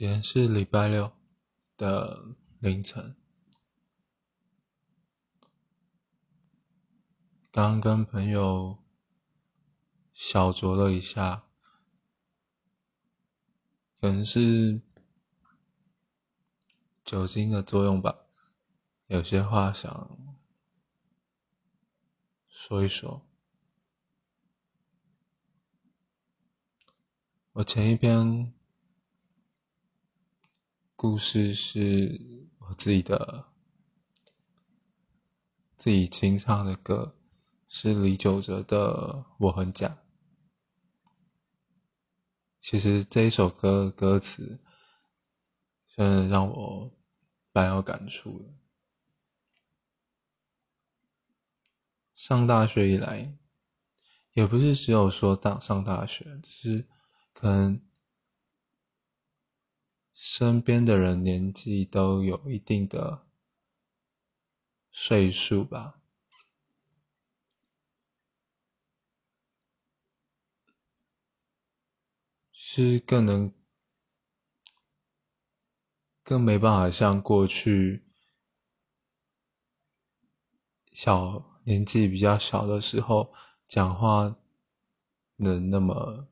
今天是礼拜六的凌晨，刚跟朋友小酌了一下，可能是酒精的作用吧，有些话想说一说。我前一篇。故事是我自己的，自己清唱的歌，是李玖哲的《我很假》。其实这一首歌歌词，真的让我蛮有感触的。上大学以来，也不是只有说大上大学，是可能。身边的人年纪都有一定的岁数吧，是更能更没办法像过去小年纪比较小的时候讲话能那么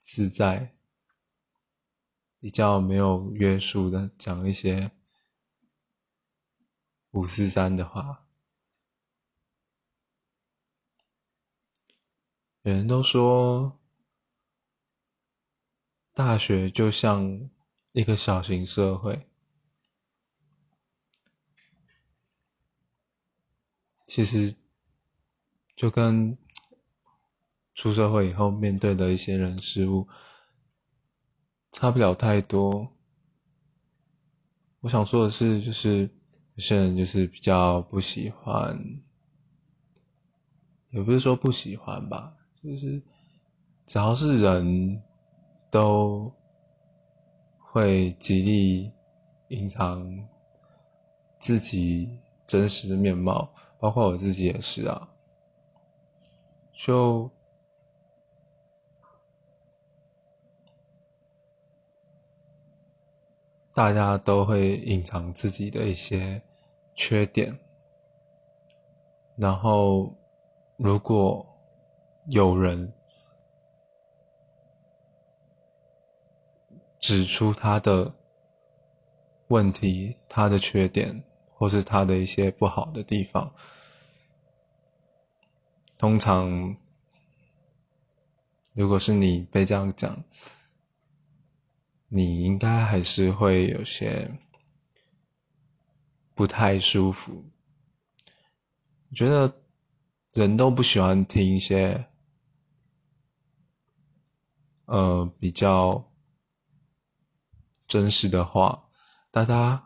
自在。比较没有约束的讲一些五四三的话。有人都说，大学就像一个小型社会，其实就跟出社会以后面对的一些人事物。差不了太多。我想说的是，就是有些人就是比较不喜欢，也不是说不喜欢吧，就是只要是人都会极力隐藏自己真实的面貌，包括我自己也是啊，就。大家都会隐藏自己的一些缺点，然后如果有人指出他的问题、他的缺点，或是他的一些不好的地方，通常如果是你被这样讲。你应该还是会有些不太舒服。我觉得人都不喜欢听一些呃比较真实的话，大家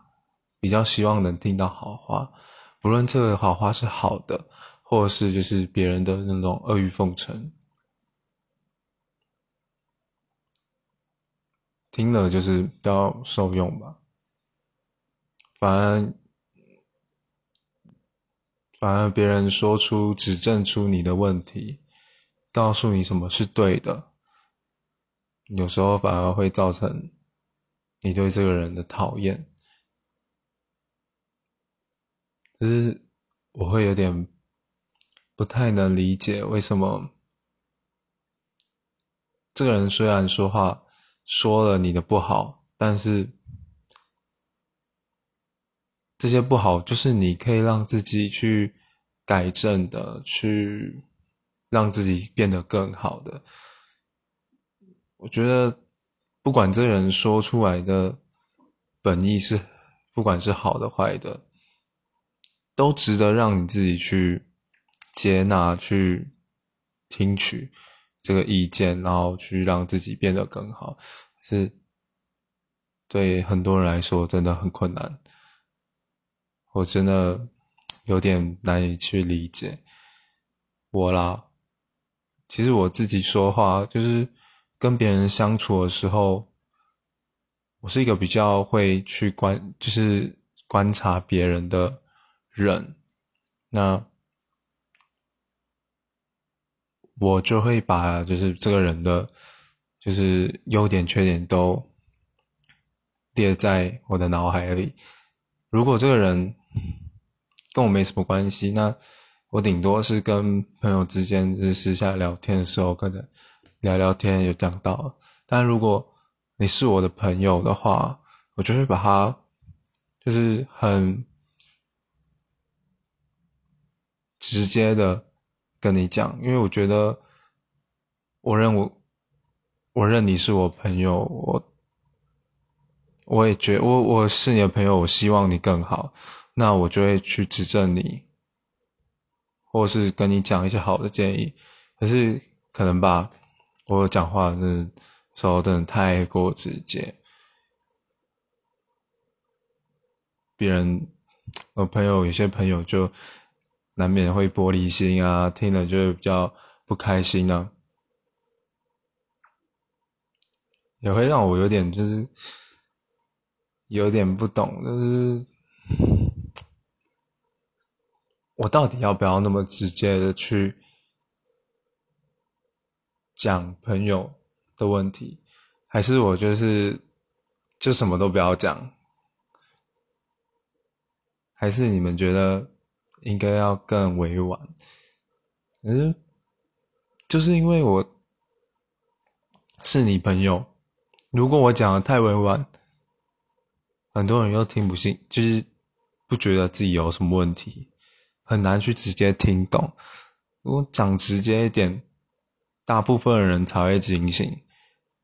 比较希望能听到好话，不论这个好话是好的，或者是就是别人的那种阿谀奉承。听了就是比较受用吧，反而反而别人说出指正出你的问题，告诉你什么是对的，有时候反而会造成你对这个人的讨厌。可是我会有点不太能理解，为什么这个人虽然说话。说了你的不好，但是这些不好就是你可以让自己去改正的，去让自己变得更好的。我觉得，不管这人说出来的本意是，不管是好的坏的，都值得让你自己去接纳、去听取。这个意见，然后去让自己变得更好，是对很多人来说真的很困难。我真的有点难以去理解我啦。其实我自己说话，就是跟别人相处的时候，我是一个比较会去观，就是观察别人的人。那。我就会把就是这个人的，就是优点缺点都列在我的脑海里。如果这个人跟我没什么关系，那我顶多是跟朋友之间就是私下聊天的时候，可能聊聊天有讲到。但如果你是我的朋友的话，我就会把他就是很直接的跟你讲，因为我觉得我认我我认你是我朋友，我我也觉我我是你的朋友，我希望你更好，那我就会去指正你，或是跟你讲一些好的建议。可是可能吧，我讲话的时候真的太过直接。别人，我朋友有些朋友就难免会玻璃心啊，听了就会比较不开心呢，也会让我有点就是有点不懂，就是 我到底要不要那么直接的去讲朋友的问题，还是我就是就什么都不要讲？还是你们觉得应该要更委婉？可是就是因为我是你朋友，如果我讲的太委婉，很多人又听不进，就是不觉得自己有什么问题，很难去直接听懂。如果讲直接一点，大部分人才会警醒，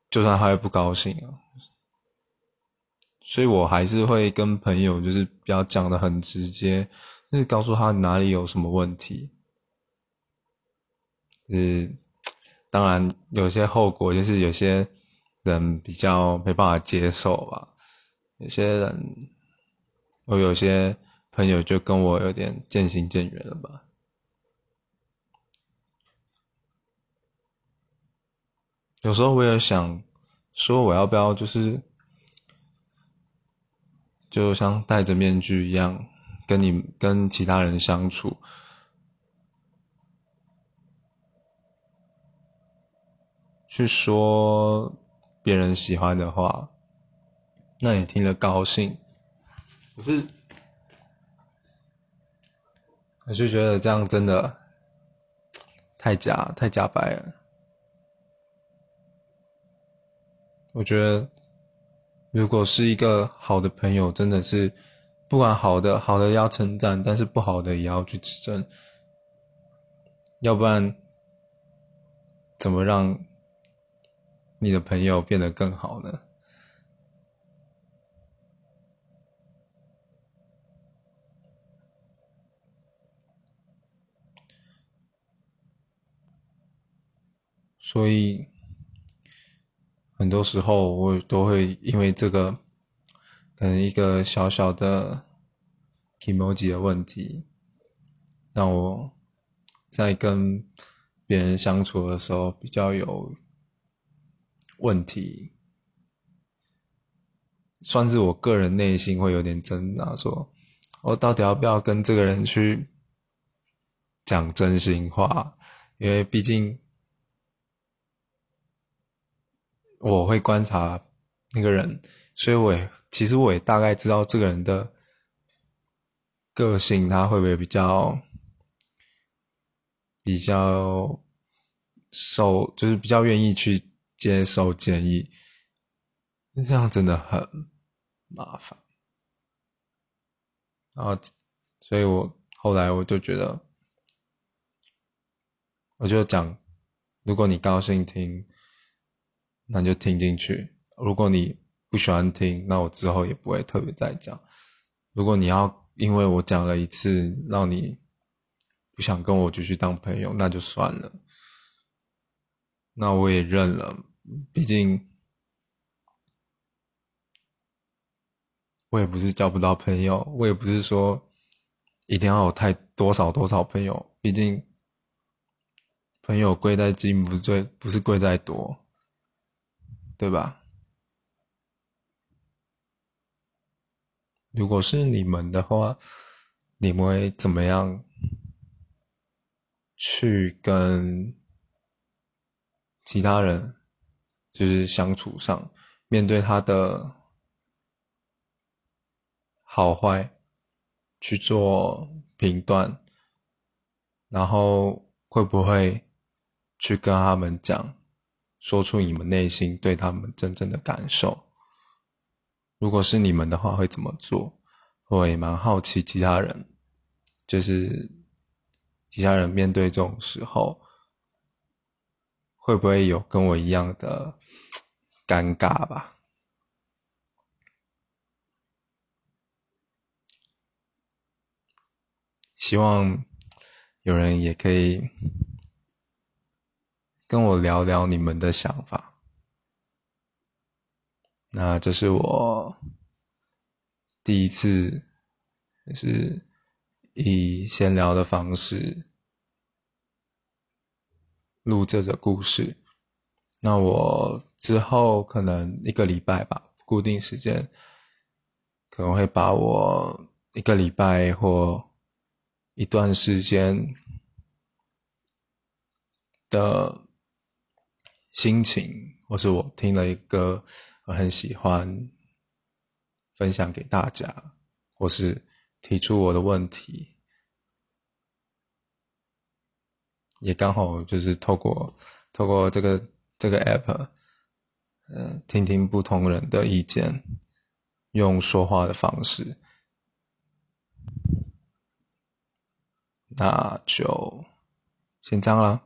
就算他会不高兴啊。所以我还是会跟朋友，就是比较讲的很直接，就是告诉他哪里有什么问题。嗯，当然有些后果就是有些人比较没办法接受吧。有些人，我有些朋友就跟我有点渐行渐远了吧。有时候我也想说，我要不要就是。就像戴着面具一样，跟你跟其他人相处，去说别人喜欢的话，那你听了高兴。可是，我就觉得这样真的太假，太假白了。我觉得。如果是一个好的朋友，真的是不管好的好的要称赞，但是不好的也要去指正，要不然怎么让你的朋友变得更好呢？所以。很多时候，我都会因为这个，可能一个小小的 emoji 的问题，让我在跟别人相处的时候比较有问题，算是我个人内心会有点挣扎，说我到底要不要跟这个人去讲真心话？因为毕竟。我会观察那个人，所以我也其实我也大概知道这个人的个性，他会不会比较比较受，就是比较愿意去接受建议。这样真的很麻烦。然后，所以我后来我就觉得，我就讲，如果你高兴听。那就听进去。如果你不喜欢听，那我之后也不会特别再讲。如果你要因为我讲了一次，让你不想跟我继续当朋友，那就算了。那我也认了。毕竟我也不是交不到朋友，我也不是说一定要有太多少多少朋友。毕竟朋友贵在精，不是最不是贵在多。对吧？如果是你们的话，你们会怎么样去跟其他人，就是相处上面对他的好坏去做评断，然后会不会去跟他们讲，说出你们内心对他们真正的感受？如果是你们的话，会怎么做？我也蛮好奇其他人，就是其他人面对这种时候，会不会有跟我一样的尴尬吧？希望有人也可以跟我聊聊你们的想法。那这是我第一次，是以闲聊的方式录这个故事。那我之后可能一个礼拜吧，固定时间，可能会把我一个礼拜或一段时间的心情，或是我听了一个。我很喜欢分享给大家，或是提出我的问题，也刚好就是透过透过这个这个 app，嗯，听听不同人的意见，用说话的方式，那就先这样了。